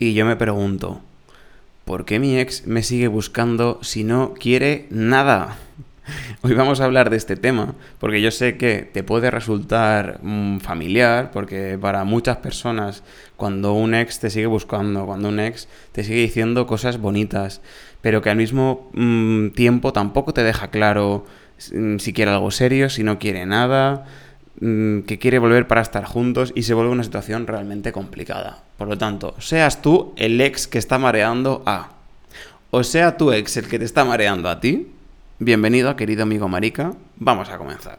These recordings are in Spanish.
Y yo me pregunto, ¿por qué mi ex me sigue buscando si no quiere nada? Hoy vamos a hablar de este tema porque yo sé que te puede resultar mm, familiar porque para muchas personas cuando un ex te sigue buscando, cuando un ex te sigue diciendo cosas bonitas, pero que al mismo mm, tiempo tampoco te deja claro mm, si quiere algo serio, si no quiere nada, que quiere volver para estar juntos y se vuelve una situación realmente complicada. Por lo tanto, seas tú el ex que está mareando a, o sea tu ex el que te está mareando a ti, bienvenido querido amigo Marica, vamos a comenzar.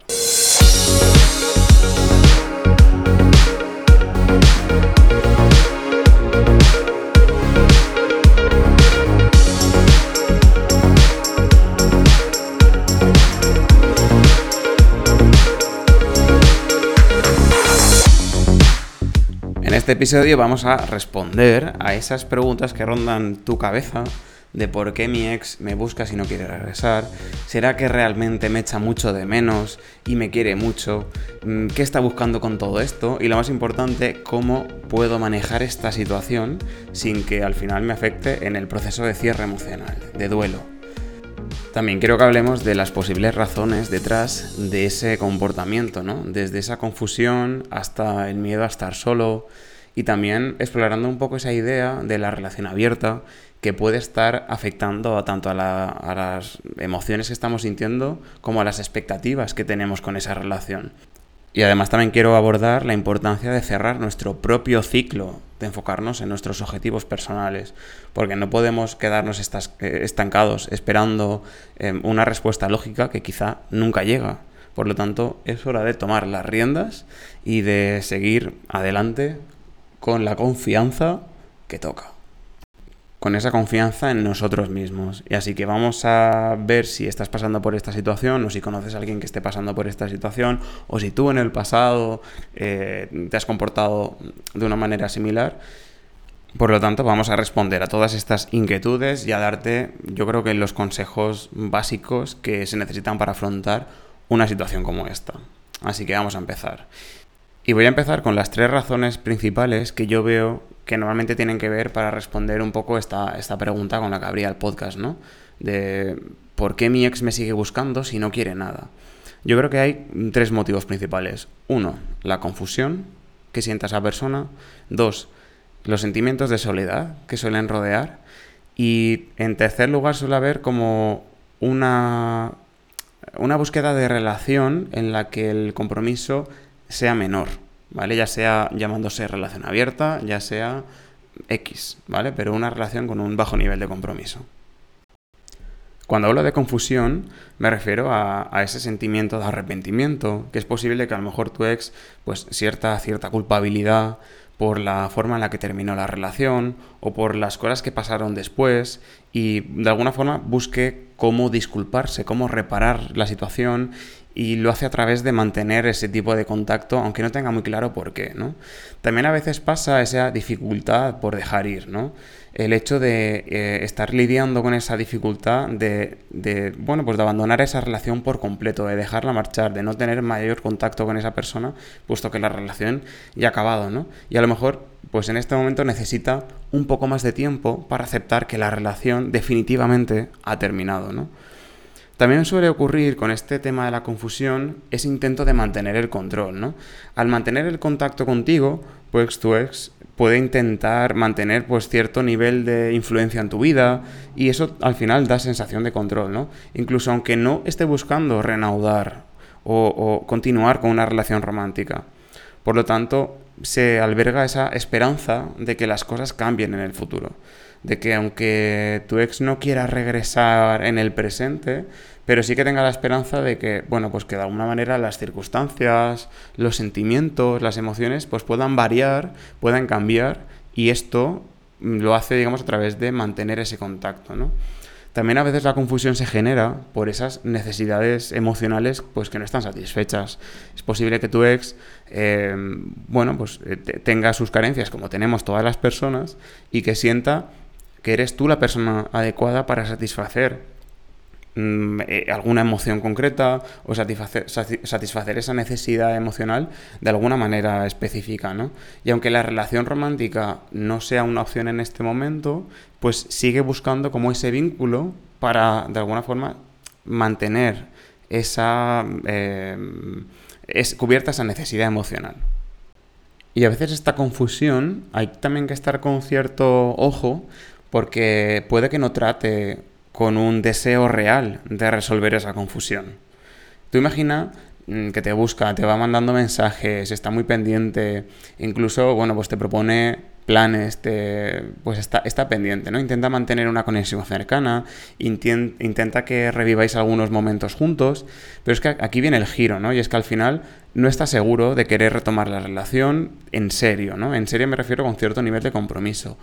En este episodio vamos a responder a esas preguntas que rondan tu cabeza de por qué mi ex me busca si no quiere regresar. ¿Será que realmente me echa mucho de menos y me quiere mucho? Mm, ¿Qué está buscando con todo esto? Y lo más importante, ¿cómo puedo manejar esta situación sin que al final me afecte en el proceso de cierre emocional, de duelo? También quiero que hablemos de las posibles razones detrás de ese comportamiento, ¿no? Desde esa confusión hasta el miedo a estar solo y también explorando un poco esa idea de la relación abierta que puede estar afectando tanto a, a, las emociones que estamos sintiendo como a las expectativas que tenemos con esa relación. Y además también quiero abordar la importancia de cerrar nuestro propio ciclo, de enfocarnos en nuestros objetivos personales, porque no podemos quedarnos eh, estancados esperando em, una respuesta lógica que quizá nunca llega. Por lo tanto, es hora de tomar las riendas y de seguir adelante con la confianza que toca con esa confianza en nosotros mismos. Y así que vamos a ver si estás pasando por esta situación o si conoces a alguien que esté pasando por esta situación o si tú en el pasado eh, te has comportado de una manera similar. Por lo tanto, vamos a responder a todas estas inquietudes y a darte, yo creo que los consejos básicos que se necesitan para afrontar una situación como esta. Así que vamos a empezar. Y voy a empezar con las tres razones principales que yo veo que normalmente tienen que ver para responder un poco esta, esta pregunta con la que abría el podcast, ¿no? De por qué mi ex me sigue buscando si no quiere nada. Yo creo que hay tres motivos principales. Uno, la confusión que sienta esa persona. Dos, los sentimientos de soledad que suelen rodear. Y en tercer lugar suele haber como una, una búsqueda de relación en la que el compromiso sea menor. ¿Vale? Ya sea llamándose relación abierta, ya sea X, ¿vale? Pero una relación con un bajo nivel de compromiso. Cuando hablo de confusión, me refiero a, ese sentimiento de arrepentimiento, que es posible que a lo mejor tu ex, pues cierta, cierta culpabilidad por la forma en la que terminó la relación o por las cosas que pasaron después y de alguna forma busque cómo disculparse, cómo reparar la situación y lo hace a través de mantener ese tipo de contacto, aunque no tenga muy claro por qué, ¿no? También a veces pasa esa dificultad por dejar ir, ¿no? El hecho de eh, estar lidiando con esa dificultad de, de, bueno, pues de abandonar esa relación por completo, de dejarla marchar, de no tener mayor contacto con esa persona, puesto que la relación ya ha acabado, ¿no? Y a lo mejor, pues en este momento necesita un poco más de tiempo para aceptar que la relación definitivamente ha terminado, ¿no? También suele ocurrir con este tema de la confusión ese intento de mantener el control, ¿no? Al mantener el contacto contigo, pues tu ex puede intentar mantener pues cierto nivel de influencia en tu vida y eso al final da sensación de control, ¿no? Incluso aunque no esté buscando reanudar o, o continuar con una relación romántica. Por lo tanto, se alberga esa esperanza de que las cosas cambien en el futuro de que aunque tu ex no quiera regresar en el presente, pero sí que tenga la esperanza de que, bueno, pues que de alguna manera las circunstancias, los sentimientos, las emociones, pues puedan variar, puedan cambiar y esto lo hace, digamos, a través de mantener ese contacto, ¿no? También a veces la confusión se genera por esas necesidades emocionales pues que no están satisfechas. Es posible que tu ex, eh, bueno, pues eh, tenga sus carencias como tenemos todas las personas y que sienta que eres tú la persona adecuada para satisfacer mm, eh, alguna emoción concreta o satisfacer, satisfacer, esa necesidad emocional de alguna manera específica, ¿no? Y aunque la relación romántica no sea una opción en este momento, pues sigue buscando como ese vínculo para, de alguna forma, mantener esa... Eh, es cubierta esa necesidad emocional. Y a veces esta confusión hay también que estar con cierto ojo porque puede que no trate con un deseo real de resolver esa confusión. Tú imagina mm, que te busca, te va mandando mensajes, está muy pendiente, incluso, bueno, pues te propone planes, te, pues está, pendiente, ¿no? Intenta mantener una conexión cercana, intenta que reviváis algunos momentos juntos, pero es que aquí viene el giro, ¿no? Y es que al final no está seguro de querer retomar la relación en serio, ¿no? En serio me refiero con cierto nivel de compromiso.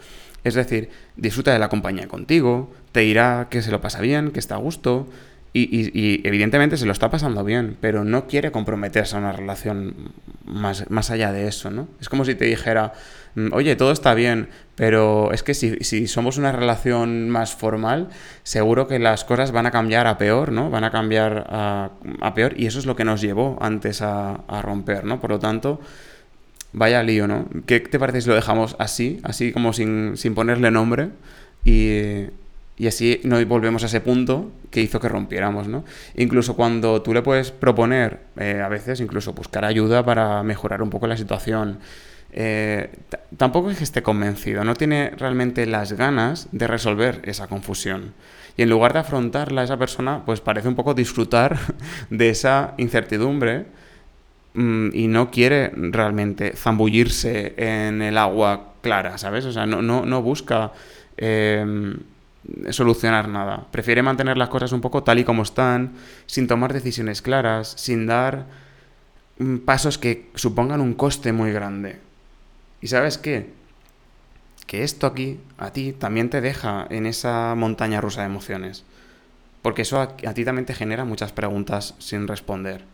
Es decir, disfruta de la compañía contigo, te dirá que se lo pasa bien, que está a gusto, y, evidentemente se lo está pasando bien, pero no quiere comprometerse a una relación más, más allá de eso, ¿no? Es como si te dijera, mm, oye, todo está bien, pero es que si, somos una relación más formal, seguro que las cosas van a cambiar a peor, ¿no? Van a cambiar a, peor y eso es lo que nos llevó antes a, a romper, ¿no? Por lo tanto, vaya lío, ¿no? ¿Qué te parece si lo dejamos así, así como sin, sin ponerle nombre y y así no volvemos a ese punto que hizo que rompiéramos, ¿no? Incluso cuando tú le puedes proponer, eh, a veces incluso buscar ayuda para mejorar un poco la situación, eh, tampoco es que esté convencido, no tiene realmente las ganas de resolver esa confusión. Y en lugar de afrontarla, esa persona pues parece un poco disfrutar de esa incertidumbre y no quiere realmente zambullirse en el agua clara, ¿sabes? O sea, no, no, no busca... Eh, solucionar nada. Prefiere mantener las cosas un poco tal y como están, sin tomar decisiones claras, sin dar mm, pasos que supongan un coste muy grande. ¿Y sabes qué? Que esto aquí, a ti, también te deja en esa montaña rusa de emociones. Porque eso a ti también te genera muchas preguntas sin responder.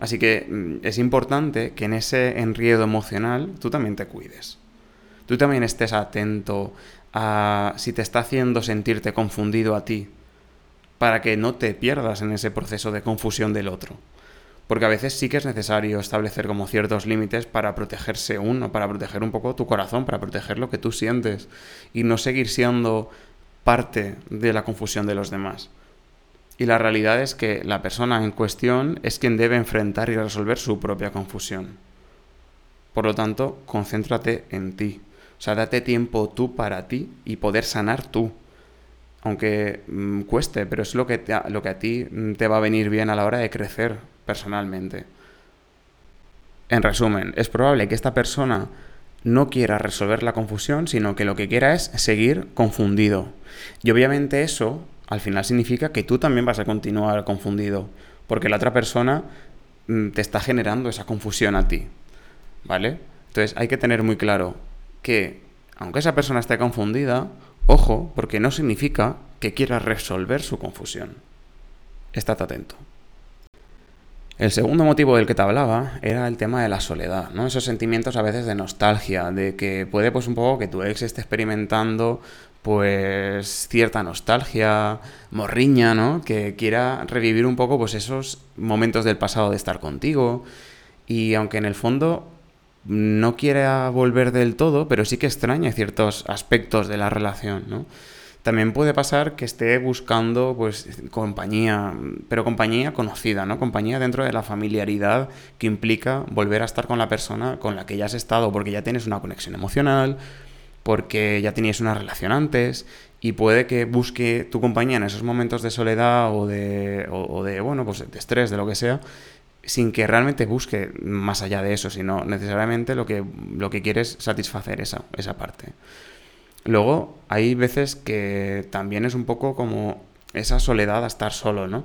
Así que mm, es importante que en ese enriedo emocional tú también te cuides. Tú también estés atento a si te está haciendo sentirte confundido a ti, para que no te pierdas en ese proceso de confusión del otro. Porque a veces sí que es necesario establecer como ciertos límites para protegerse uno, para proteger un poco tu corazón, para proteger lo que tú sientes y no seguir siendo parte de la confusión de los demás. Y la realidad es que la persona en cuestión es quien debe enfrentar y resolver su propia confusión. Por lo tanto, concéntrate en ti, o sea, date tiempo tú para ti y poder sanar tú. Aunque mm, cueste, pero es lo que, lo que a ti mm, te va a venir bien a la hora de crecer personalmente. En resumen, es probable que esta persona no quiera resolver la confusión, sino que lo que quiera es seguir confundido. Y obviamente eso al final significa que tú también vas a continuar confundido, porque la otra persona mm, te está generando esa confusión a ti. ¿Vale? Entonces hay que tener muy claro, que, aunque esa persona esté confundida, ojo, porque no significa que quiera resolver su confusión. Estad atento. El segundo motivo del que te hablaba era el tema de la soledad, ¿no? Esos sentimientos a veces de nostalgia, de que puede pues un poco que tu ex esté experimentando pues cierta nostalgia, morriña, ¿no? Que quiera revivir un poco pues esos momentos del pasado de estar contigo y aunque en el fondo no quiere volver del todo, pero sí que extraña ciertos aspectos de la relación, ¿no? También puede pasar que esté buscando pues compañía, pero compañía conocida, ¿no? Compañía dentro de la familiaridad que implica volver a estar con la persona con la que ya has estado, porque ya tienes una conexión emocional, porque ya tenías una relación antes y puede que busque tu compañía en esos momentos de soledad o de, o de bueno, pues de estrés, de lo que sea, sin que realmente busque más allá de eso, sino necesariamente lo que, lo que quiere es satisfacer esa, esa parte. Luego, hay veces que también es un poco como esa soledad a estar solo, ¿no?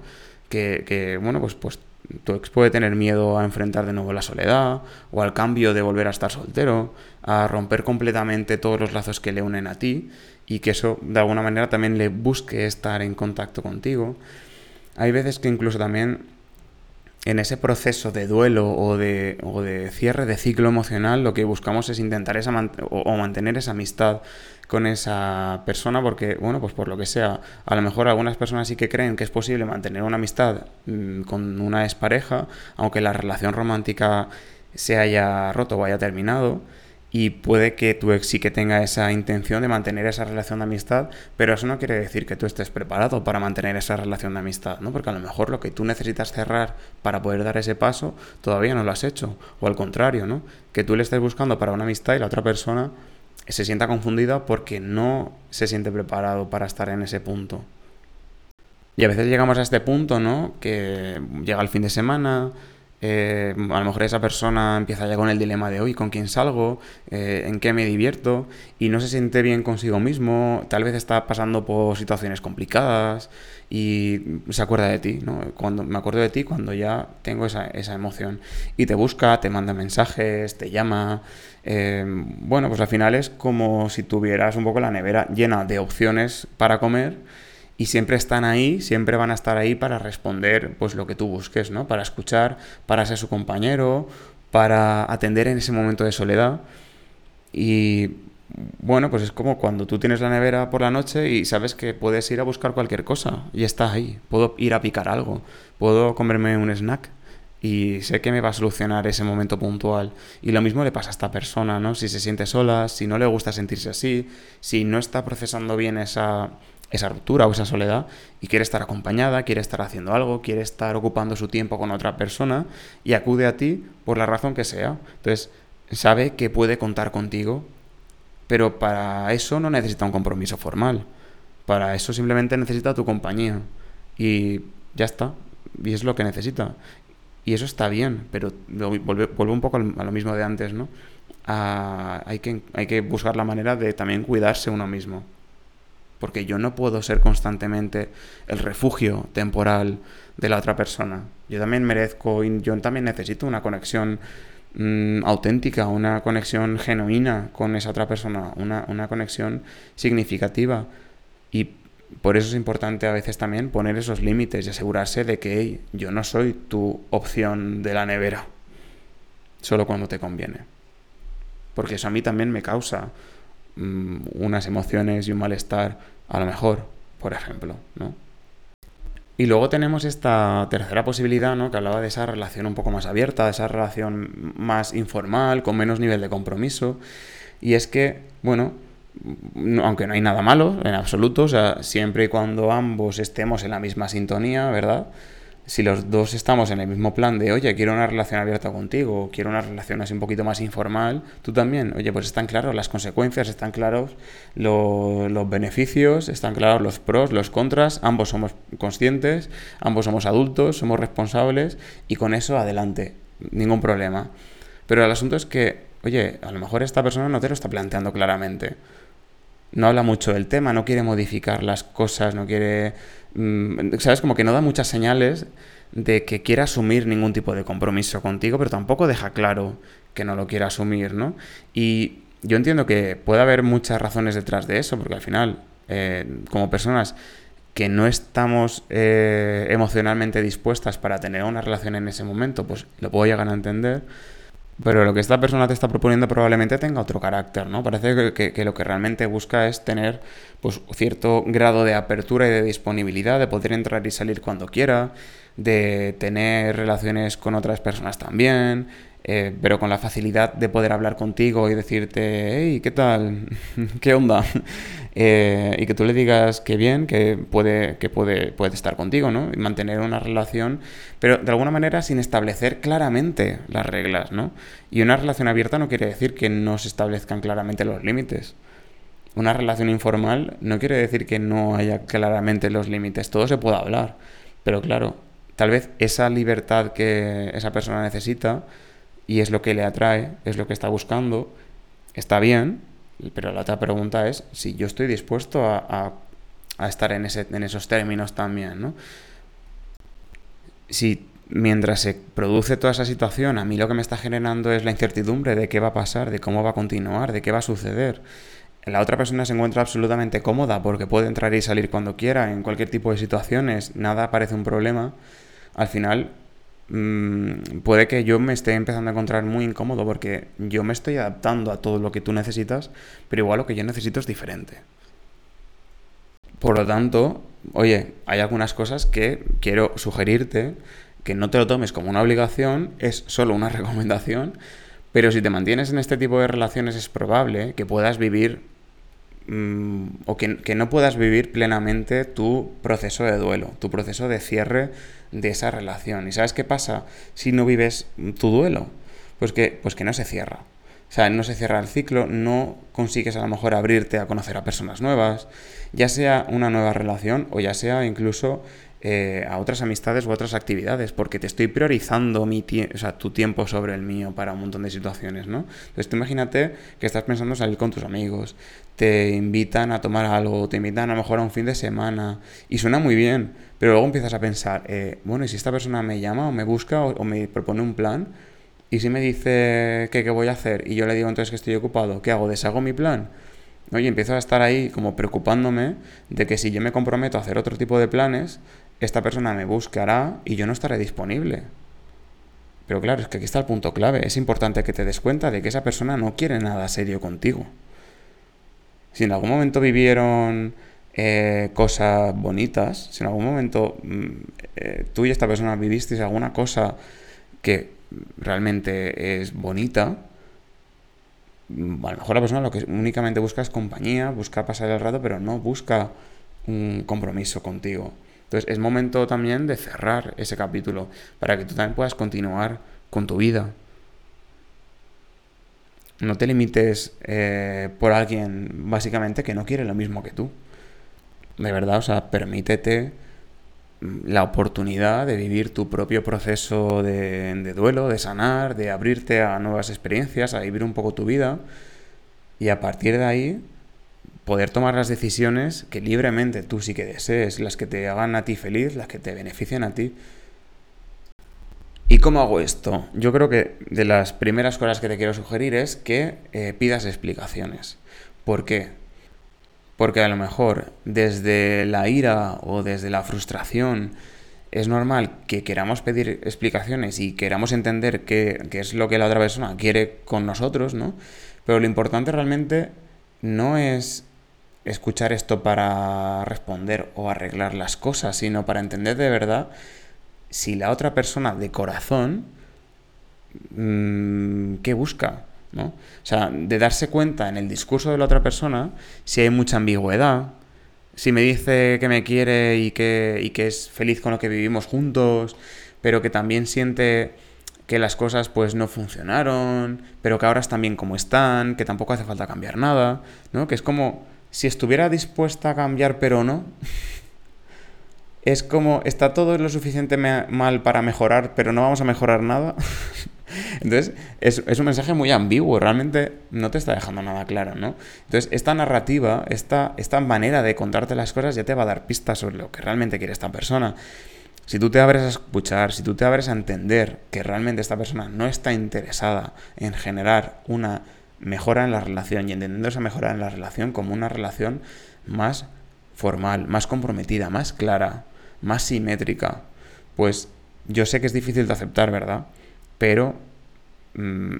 Que, que, bueno, pues, pues tu ex puede tener miedo a enfrentar de nuevo la soledad, o al cambio de volver a estar soltero, a romper completamente todos los lazos que le unen a ti, y que eso de alguna manera también le busque estar en contacto contigo. Hay veces que incluso también en ese proceso de duelo o de, o de cierre de ciclo emocional, lo que buscamos es intentar esa o, mantener esa amistad con esa persona porque, bueno, pues por lo que sea, a lo mejor algunas personas sí que creen que es posible mantener una amistad mm, con una expareja, aunque la relación romántica se haya roto o haya terminado y puede que tu ex sí que tenga esa intención de mantener esa relación de amistad, pero eso no quiere decir que tú estés preparado para mantener esa relación de amistad, ¿no? Porque a lo mejor lo que tú necesitas cerrar para poder dar ese paso todavía no lo has hecho, o al contrario, ¿no? Que tú le estés buscando para una amistad y la otra persona se sienta confundida porque no se siente preparado para estar en ese punto. Y a veces llegamos a este punto, ¿no? Que llega el fin de semana, eh, a lo mejor esa persona empieza ya con el dilema de hoy, ¿con quién salgo? Eh, ¿En qué me divierto? Y no se siente bien consigo mismo, tal vez está pasando por situaciones complicadas y se acuerda de ti, ¿no? Cuando, me acuerdo de ti cuando ya tengo esa, esa emoción. Y te busca, te manda mensajes, te llama. Eh, bueno, pues al final es como si tuvieras un poco la nevera llena de opciones para comer y siempre están ahí, siempre van a estar ahí para responder pues lo que tú busques, ¿no? Para escuchar, para ser su compañero, para atender en ese momento de soledad. Y bueno, pues es como cuando tú tienes la nevera por la noche y sabes que puedes ir a buscar cualquier cosa y está ahí. Puedo ir a picar algo, puedo comerme un snack y sé que me va a solucionar ese momento puntual. Y lo mismo le pasa a esta persona, ¿no? Si se siente sola, si no le gusta sentirse así, si no está procesando bien esa esa ruptura o esa soledad y quiere estar acompañada, quiere estar haciendo algo, quiere estar ocupando su tiempo con otra persona y acude a ti por la razón que sea. Entonces, sabe que puede contar contigo, pero para eso no necesita un compromiso formal. Para eso simplemente necesita tu compañía. Y ya está. Y es lo que necesita. Y eso está bien, pero vuelve, un poco a lo mismo de antes, ¿no? Ah, hay, que, hay que buscar la manera de también cuidarse uno mismo porque yo no puedo ser constantemente el refugio temporal de la otra persona. Yo también merezco, yo también necesito una conexión mm, auténtica, una conexión genuina con esa otra persona, una, una conexión significativa. Y por eso es importante a veces también poner esos límites y asegurarse de que yo no soy tu opción de la nevera, solo cuando te conviene. Porque eso a mí también me causa Mm, unas emociones y un malestar, a lo mejor, por ejemplo, ¿no? Y luego tenemos esta tercera posibilidad, ¿no? Que hablaba de esa relación un poco más abierta, de esa relación más informal, con menos nivel de compromiso. Y es que, bueno, aunque no hay nada malo en absoluto, o sea, siempre y cuando ambos estemos en la misma sintonía, ¿verdad? Si los dos estamos en el mismo plan de, oye, quiero una relación abierta contigo, quiero una relación así un poquito más informal, tú también, oye, pues están claros las consecuencias, están claros los beneficios, están claros los pros, los contras, ambos somos conscientes, ambos somos adultos, somos responsables y con eso adelante, ningún problema. Pero el asunto es que, oye, a lo mejor esta persona no te lo está planteando claramente. No habla mucho del tema, no quiere modificar las cosas, no quiere Mm, ¿sabes? Como que no da muchas señales de que quiera asumir ningún tipo de compromiso contigo, pero tampoco deja claro que no lo quiera asumir, ¿no? Y yo entiendo que puede haber muchas razones detrás de eso, porque al final, eh, como personas que no estamos eh, emocionalmente dispuestas para tener una relación en ese momento, pues lo puedo llegar a entender. Pero lo que esta persona te está proponiendo probablemente tenga otro carácter, ¿no? Parece que, lo que realmente busca es tener pues, cierto grado de apertura y de disponibilidad, de poder entrar y salir cuando quiera, de tener relaciones con otras personas también, eh, pero con la facilidad de poder hablar contigo y decirte, hey, ¿qué tal? ¿Qué onda? Eh, y que tú le digas que bien, que puede, que puede, puede estar contigo, ¿no? Y mantener una relación, pero de alguna manera sin establecer claramente las reglas, ¿no? Y una relación abierta no quiere decir que no se establezcan claramente los límites. Una relación informal no quiere decir que no haya claramente los límites, todo se puede hablar, pero claro, tal vez esa libertad que esa persona necesita y es lo que le atrae, es lo que está buscando, está bien, pero la otra pregunta es si yo estoy dispuesto a, estar en, ese, en esos términos también, ¿no? Si mientras se produce toda esa situación, a mí lo que me está generando es la incertidumbre de qué va a pasar, de cómo va a continuar, de qué va a suceder. La otra persona se encuentra absolutamente cómoda porque puede entrar y salir cuando quiera, en cualquier tipo de situaciones, nada parece un problema. Al final mm, puede que yo me esté empezando a encontrar muy incómodo porque yo me estoy adaptando a todo lo que tú necesitas, pero igual lo que yo necesito es diferente. Por lo tanto, oye, hay algunas cosas que quiero sugerirte que no te lo tomes como una obligación, es solo una recomendación, pero si te mantienes en este tipo de relaciones es probable que puedas vivir mm, o que, que, no puedas vivir plenamente tu proceso de duelo, tu proceso de cierre de esa relación. ¿Y sabes qué pasa si no vives tu duelo? Pues que, pues que no se cierra. O sea, no se cierra el ciclo, no consigues a lo mejor abrirte a conocer a personas nuevas, ya sea una nueva relación o ya sea incluso eh, a otras amistades u otras actividades, porque te estoy priorizando mi o sea, tu tiempo sobre el mío para un montón de situaciones, ¿no? Entonces tú imagínate que estás pensando en salir con tus amigos, te invitan a tomar algo, te invitan a lo mejor a un fin de semana, y suena muy bien, pero luego empiezas a pensar, eh, bueno, ¿y si esta persona me llama o me busca o, me propone un plan? Y si me dice que qué voy a hacer y yo le digo entonces que estoy ocupado, ¿qué hago? ¿Deshago mi plan? Oye, empiezo a estar ahí como preocupándome de que si yo me comprometo a hacer otro tipo de planes, esta persona me buscará y yo no estaré disponible. Pero claro, es que aquí está el punto clave. Es importante que te des cuenta de que esa persona no quiere nada serio contigo. Si en algún momento vivieron eh, cosas bonitas, si en algún momento mm, eh, tú y esta persona vivisteis alguna cosa que realmente es bonita, mm, a lo mejor la persona lo que únicamente busca es compañía, busca pasar el rato, pero no busca un compromiso contigo. Entonces es momento también de cerrar ese capítulo para que tú también puedas continuar con tu vida. No te limites eh, por alguien básicamente que no quiere lo mismo que tú. De verdad, o sea, permítete la oportunidad de vivir tu propio proceso de, de duelo, de sanar, de abrirte a nuevas experiencias, a vivir un poco tu vida. Y a partir de ahí, poder tomar las decisiones que libremente tú sí que desees, las que te hagan a ti feliz, las que te beneficien a ti. ¿Y cómo hago esto? Yo creo que de las primeras cosas que te quiero sugerir es que eh, pidas explicaciones. ¿Por qué? Porque a lo mejor desde la ira o desde la frustración es normal que queramos pedir explicaciones y queramos entender qué, qué es lo que la otra persona quiere con nosotros, ¿no? Pero lo importante realmente no es escuchar esto para responder o arreglar las cosas, sino para entender de verdad si la otra persona de corazón, mmm, ¿qué busca? ¿No? O sea, de darse cuenta en el discurso de la otra persona si hay mucha ambigüedad, si me dice que me quiere y que, y que es feliz con lo que vivimos juntos, pero que también siente que las cosas pues no funcionaron, pero que ahora están bien como están, que tampoco hace falta cambiar nada, ¿no? Que es como si estuviera dispuesta a cambiar pero no, es como, está todo lo suficiente mal para mejorar, pero no vamos a mejorar nada. Entonces, es, es, un mensaje muy ambiguo, realmente no te está dejando nada claro, ¿no? Entonces, esta narrativa, esta, esta manera de contarte las cosas ya te va a dar pistas sobre lo que realmente quiere esta persona. Si tú te abres a escuchar, si tú te abres a entender que realmente esta persona no está interesada en generar una mejora en la relación y entendiendo esa mejora en la relación como una relación más formal, más comprometida, más clara, más simétrica, pues yo sé que es difícil de aceptar, ¿verdad? Pero, mm,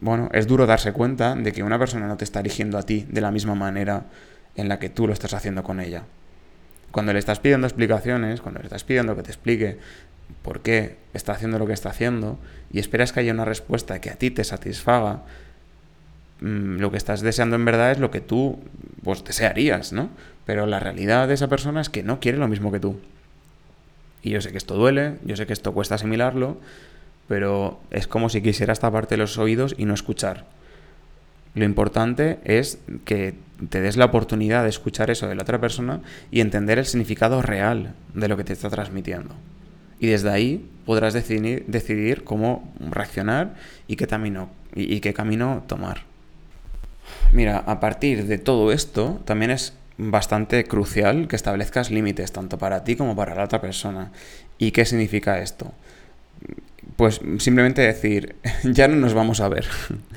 bueno, es duro darse cuenta de que una persona no te está eligiendo a ti de la misma manera en la que tú lo estás haciendo con ella. Cuando le estás pidiendo explicaciones, cuando le estás pidiendo que te explique por qué está haciendo lo que está haciendo y esperas que haya una respuesta que a ti te satisfaga, Mm, lo que estás deseando en verdad es lo que tú pues, desearías, ¿no? Pero la realidad de esa persona es que no quiere lo mismo que tú. Y yo sé que esto duele, yo sé que esto cuesta asimilarlo, pero es como si quisieras taparte los oídos y no escuchar. Lo importante es que te des la oportunidad de escuchar eso de la otra persona y entender el significado real de lo que te está transmitiendo. Y desde ahí podrás decidir, decidir cómo reaccionar y qué camino, y qué camino tomar. Mira, a partir de todo esto, también es bastante crucial que establezcas límites tanto para ti como para la otra persona. ¿Y qué significa esto? Pues simplemente decir, ya no nos vamos a ver.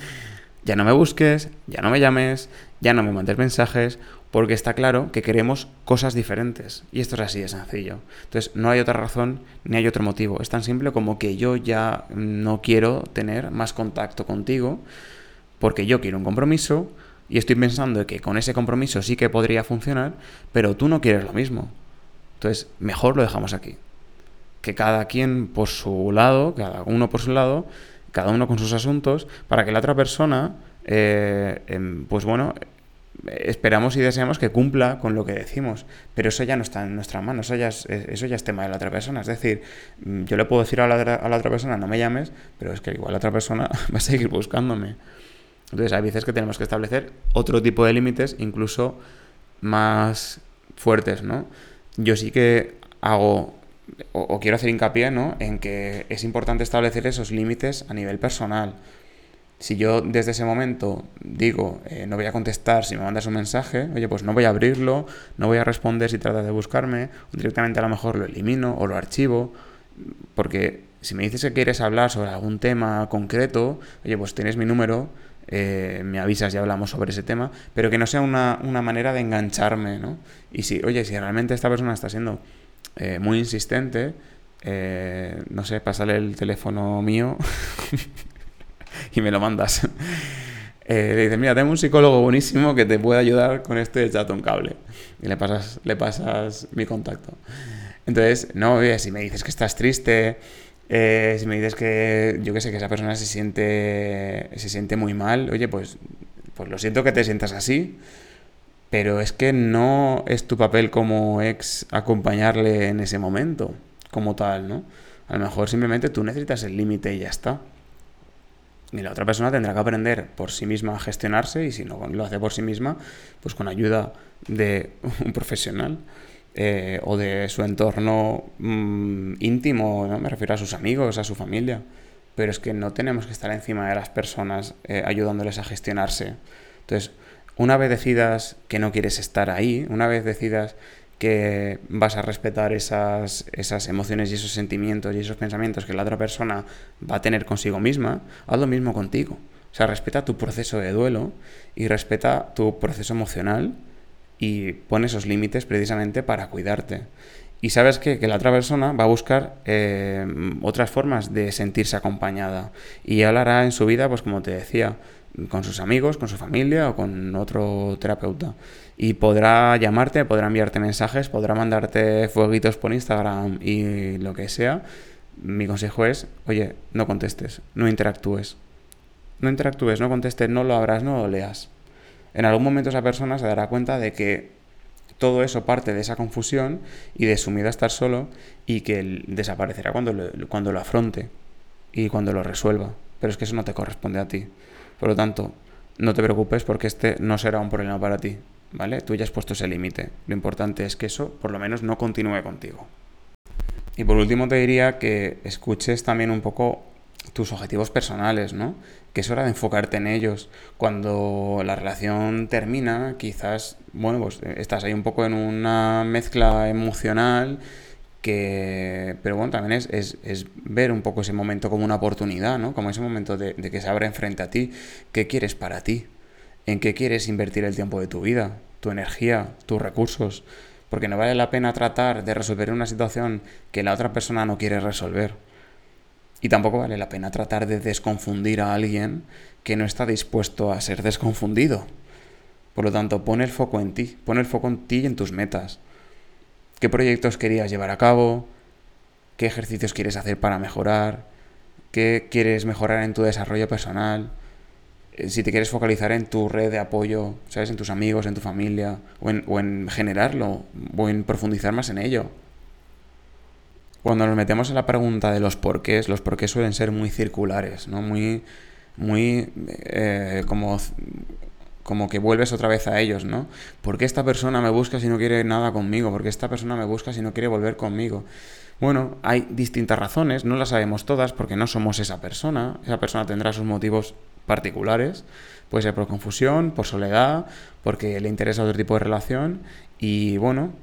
ya no me busques, ya no me llames, ya no me mandes mensajes, porque está claro que queremos cosas diferentes. Y esto es así de sencillo. Entonces, no hay otra razón ni hay otro motivo. Es tan simple como que yo ya no quiero tener más contacto contigo porque yo quiero un compromiso y estoy pensando que con ese compromiso sí que podría funcionar, pero tú no quieres lo mismo. Entonces, mejor lo dejamos aquí. Que cada quien por su lado, cada uno por su lado, cada uno con sus asuntos, para que la otra persona, eh, em, pues bueno, esperamos y deseamos que cumpla con lo que decimos, pero eso ya no está en nuestra mano, eso ya es, tema de la otra persona. Es decir, mm, yo le puedo decir a la, a la otra persona, no me llames, pero es que igual la otra persona va a seguir buscándome. Entonces hay veces que tenemos que establecer otro tipo de límites, incluso más fuertes, ¿no? Yo sí que hago o, quiero hacer hincapié, ¿no? En que es importante establecer esos límites a nivel personal si yo desde ese momento digo, eh, no voy a contestar si me mandas un mensaje, oye, pues no voy a abrirlo, no voy a responder si tratas de buscarme, directamente a lo mejor lo elimino o lo archivo, porque si me dices que quieres hablar sobre algún tema concreto, oye, pues tienes mi número, eh, me avisas y hablamos sobre ese tema, pero que no sea una, manera de engancharme, ¿no? Y si, oye, si realmente esta persona está siendo eh, muy insistente, no sé, pásale el teléfono mío y me lo mandas. eh, le dices, mira, tengo un psicólogo buenísimo que te puede ayudar con este chat un cable. Y le pasas, le pasas mi contacto. Entonces, no, oye, si me dices que estás triste, eh, si me dices que, yo que sé, que esa persona se siente, se siente muy mal, oye, pues, pues lo siento que te sientas así, pero es que no es tu papel como ex acompañarle en ese momento, como tal, ¿no? A lo mejor simplemente tú necesitas el límite y ya está. Y la otra persona tendrá que aprender por sí misma a gestionarse y si no lo hace por sí misma, pues con ayuda de un profesional eh, o de su entorno mm, íntimo, ¿no? me refiero a sus amigos, a su familia. Pero es que no tenemos que estar encima de las personas eh, ayudándoles a gestionarse. Entonces, una vez decidas que no quieres estar ahí, una vez decidas que vas a respetar esas, esas emociones y esos sentimientos y esos pensamientos que la otra persona va a tener consigo misma, haz lo mismo contigo. O sea, respeta tu proceso de duelo y respeta tu proceso emocional y pon esos límites precisamente para cuidarte. Y sabes que, que la otra persona va a buscar eh, otras formas de sentirse acompañada y hablará en su vida, pues como te decía, con sus amigos, con su familia o con otro terapeuta. Y podrá llamarte, podrá enviarte mensajes, podrá mandarte fueguitos por Instagram y lo que sea. Mi consejo es, oye, no contestes, no interactúes. No interactúes, no contestes, no lo abras, no lo leas. En algún momento esa persona se dará cuenta de que todo eso parte de esa confusión y de su miedo a estar solo y que desaparecerá cuando cuando lo afronte y cuando lo resuelva. Pero es que eso no te corresponde a ti. Por lo tanto, no te preocupes porque este no será un problema para ti, ¿vale? Tú ya has puesto ese límite. Lo importante es que eso, por lo menos, no continúe contigo. Y por último te diría que escuches también un poco tus objetivos personales, ¿no? Que es hora de enfocarte en ellos. Cuando la relación termina, quizás, bueno, pues estás ahí un poco en una mezcla emocional que, pero bueno, también es, es, ver un poco ese momento como una oportunidad, ¿no? Como ese momento de, que se abre enfrente a ti. ¿Qué quieres para ti? ¿En qué quieres invertir el tiempo de tu vida, tu energía, tus recursos? Porque no vale la pena tratar de resolver una situación que la otra persona no quiere resolver. Y tampoco vale la pena tratar de desconfundir a alguien que no está dispuesto a ser desconfundido. Por lo tanto, pon el foco en ti, pon el foco en ti y en tus metas qué proyectos querías llevar a cabo, qué ejercicios quieres hacer para mejorar, qué quieres mejorar en tu desarrollo personal, eh, si te quieres focalizar en tu red de apoyo, ¿sabes? En tus amigos, en tu familia, o en, generarlo, o en profundizar más en ello. Cuando nos metemos en la pregunta de los porqués, los porqués suelen ser muy circulares, ¿no? Muy, muy eh, como como que vuelves otra vez a ellos, ¿no? ¿Por qué esta persona me busca si no quiere nada conmigo? ¿Por qué esta persona me busca si no quiere volver conmigo? Bueno, hay distintas razones, no las sabemos todas porque no somos esa persona. Esa persona tendrá sus motivos particulares. Puede ser por confusión, por soledad, porque le interesa otro tipo de relación. Y bueno,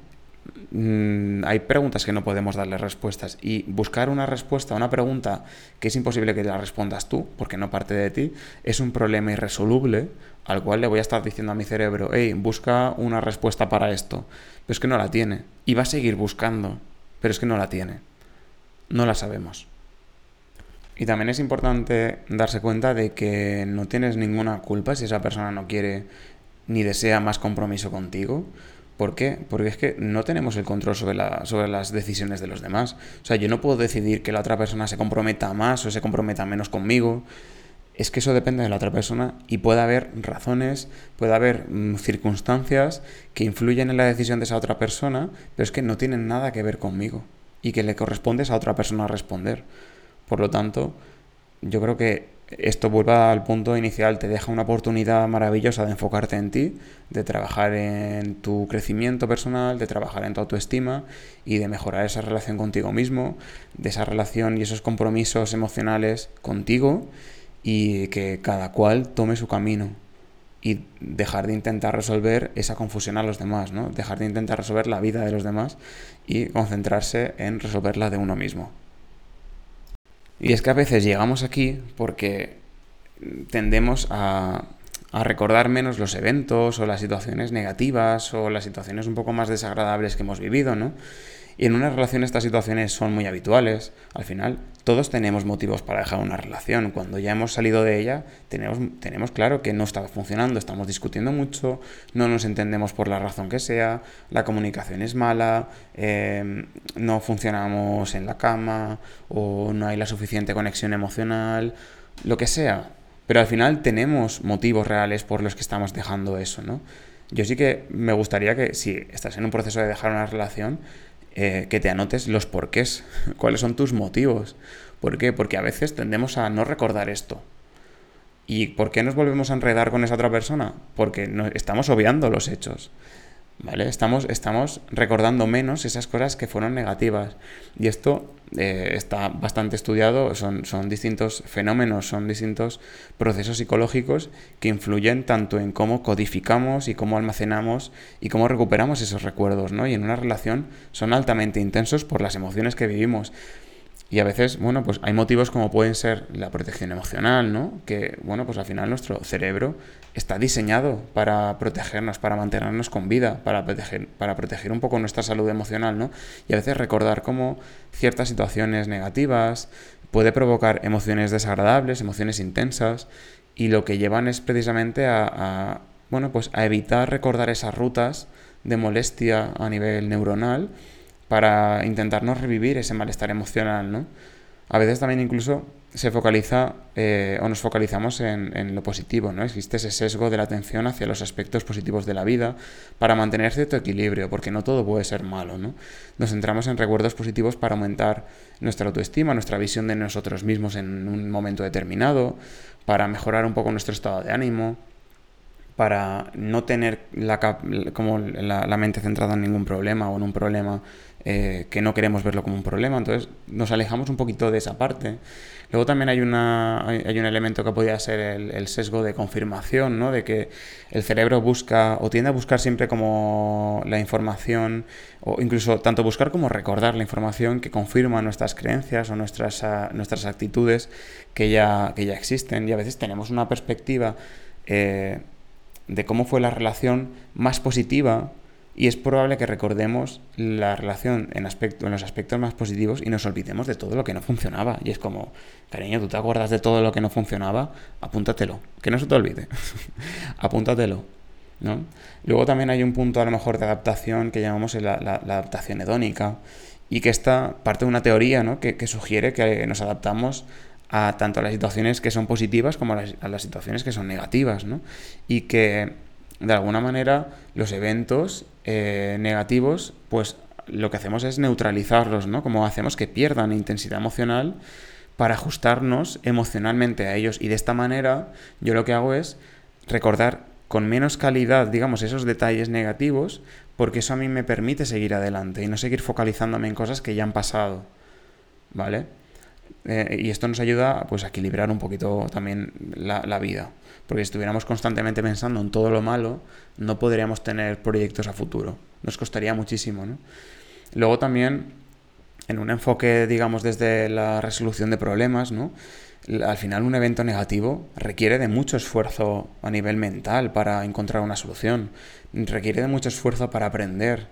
mm, hay preguntas que no podemos darle respuestas y buscar una respuesta a una pregunta que es imposible que la respondas tú, porque no parte de ti, es un problema irresoluble al cual le voy a estar diciendo a mi cerebro, hey, busca una respuesta para esto. Pero es que no la tiene. Y va a seguir buscando, pero es que no la tiene. No la sabemos. Y también es importante darse cuenta de que no tienes ninguna culpa si esa persona no quiere ni desea más compromiso contigo. ¿Por qué? Porque es que no tenemos el control sobre, sobre las decisiones de los demás. O sea, yo no puedo decidir que la otra persona se comprometa más o se comprometa menos conmigo. Es que eso depende de la otra persona y puede haber razones, puede haber mm, circunstancias que influyen en la decisión de esa otra persona, pero es que no tienen nada que ver conmigo y que le corresponde a esa otra persona responder. Por lo tanto, yo creo que esto vuelve al punto inicial, te deja una oportunidad maravillosa de enfocarte en ti, de trabajar en tu crecimiento personal, de trabajar en tu autoestima y de mejorar esa relación contigo mismo, de esa relación y esos compromisos emocionales contigo y que cada cual tome su camino y dejar de intentar resolver esa confusión a los demás, ¿no? Dejar de intentar resolver la vida de los demás y concentrarse en resolverla de uno mismo. Y es que a veces llegamos aquí porque tendemos a, recordar menos los eventos o las situaciones negativas o las situaciones un poco más desagradables que hemos vivido, ¿no? Y en una relación estas situaciones son muy habituales. Al final, todos tenemos motivos para dejar una relación. Cuando ya hemos salido de ella, tenemos, tenemos claro que no está funcionando, estamos discutiendo mucho, no nos entendemos por la razón que sea, la comunicación es mala, em, no funcionamos en la cama o no hay la suficiente conexión emocional, lo que sea. Pero al final tenemos motivos reales por los que estamos dejando eso, ¿no? Yo sí que me gustaría que si estás en un proceso de dejar una relación, eh, que te anotes los porqués, cuáles son tus motivos. ¿Por qué? Porque a veces tendemos a no recordar esto. ¿Y por qué nos volvemos a enredar con esa otra persona? Porque no, estamos obviando los hechos. ¿Vale? Estamos, estamos recordando menos esas cosas que fueron negativas. Y esto eh, está bastante estudiado, son, son distintos fenómenos, son distintos procesos psicológicos que influyen tanto en cómo codificamos y cómo almacenamos y cómo recuperamos esos recuerdos, ¿no? Y en una relación son altamente intensos por las emociones que vivimos. Y a veces, bueno, pues hay motivos como pueden ser la protección emocional, ¿no? Que, bueno, pues al final nuestro cerebro está diseñado para protegernos, para mantenernos con vida, para proteger, para proteger un poco nuestra salud emocional, ¿no? Y a veces recordar cómo ciertas situaciones negativas puede provocar emociones desagradables, emociones intensas, y lo que llevan es precisamente a, a bueno, pues a evitar recordar esas rutas de molestia a nivel neuronal para intentarnos revivir ese malestar emocional, ¿no? A veces también incluso se focaliza eh, o nos focalizamos en, lo positivo, ¿no? Existe ese sesgo de la atención hacia los aspectos positivos de la vida para mantener cierto equilibrio, porque no todo puede ser malo, ¿no? Nos centramos en recuerdos positivos para aumentar nuestra autoestima, nuestra visión de nosotros mismos en un momento determinado, para mejorar un poco nuestro estado de ánimo, para no tener la, como la, mente centrada en ningún problema o en un problema eh, que no queremos verlo como un problema. Entonces nos alejamos un poquito de esa parte. Luego también hay, una, hay, un elemento que podría ser el, sesgo de confirmación, ¿no? de que el cerebro busca o tiende a buscar siempre como la información, o incluso tanto buscar como recordar la información que confirma nuestras creencias o nuestras, ah, nuestras actitudes que ya, que ya existen. Y a veces tenemos una perspectiva. Eh, de cómo fue la relación más positiva y es probable que recordemos la relación en, aspecto, en los aspectos más positivos y nos olvidemos de todo lo que no funcionaba. Y es como, cariño, ¿tú te acuerdas de todo lo que no funcionaba? Apúntatelo, que no se te olvide. Apúntatelo. ¿no? Luego también hay un punto a lo mejor de adaptación que llamamos la, adaptación hedónica y que esta parte de una teoría ¿no? que, que sugiere que nos adaptamos a tanto a las situaciones que son positivas como a las, situaciones que son negativas, ¿no? Y que de alguna manera los eventos eh, negativos, pues lo que hacemos es neutralizarlos, ¿no? Como hacemos que pierdan intensidad emocional para ajustarnos emocionalmente a ellos. Y de esta manera yo lo que hago es recordar con menos calidad, digamos, esos detalles negativos, porque eso a mí me permite seguir adelante y no seguir focalizándome en cosas que ya han pasado. ¿Vale? Eh, y esto nos ayuda pues, a equilibrar un poquito también la, vida. Porque si estuviéramos constantemente pensando en todo lo malo, no podríamos tener proyectos a futuro. nos costaría muchísimo, ¿no? Luego también, en un enfoque, digamos, desde la resolución de problemas, ¿no? Al final un evento negativo requiere de mucho esfuerzo a nivel mental para encontrar una solución, requiere de mucho esfuerzo para aprender.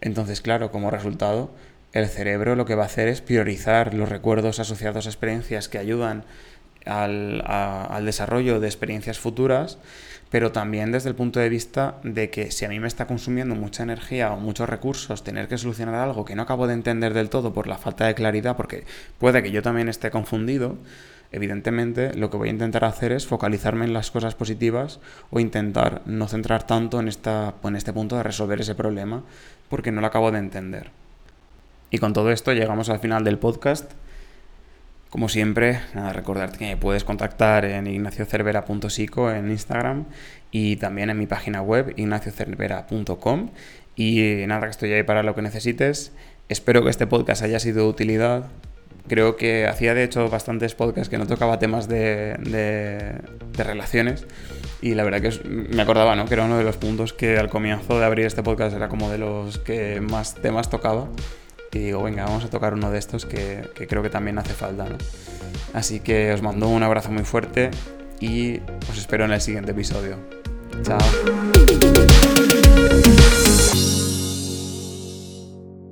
Entonces, claro, como resultado, el cerebro lo que va a hacer es priorizar los recuerdos asociados a experiencias que ayudan al, al, desarrollo de experiencias futuras, pero también desde el punto de vista de que si a mí me está consumiendo mucha energía o muchos recursos tener que solucionar algo que no acabo de entender del todo por la falta de claridad, porque puede que yo también esté confundido, evidentemente lo que voy a intentar hacer es focalizarme en las cosas positivas o intentar no centrar tanto en, esta, en este punto de resolver ese problema porque no lo acabo de entender. Y con todo esto llegamos al final del podcast. Como siempre, nada, recordarte que puedes contactar en ignaciocervera.sico en Instagram y también en mi página web ignaciocervera.com. Y nada, que estoy ahí para lo que necesites. Espero que este podcast haya sido de utilidad. Creo que hacía de hecho bastantes podcasts que no tocaba temas de, de, relaciones y la verdad que me acordaba ¿no? que era uno de los puntos que al comienzo de abrir este podcast era como de los que más temas tocaba y digo, venga, vamos a tocar uno de estos que, creo que también hace falta. Así que os mando un abrazo muy fuerte y os espero en el siguiente episodio. Chao.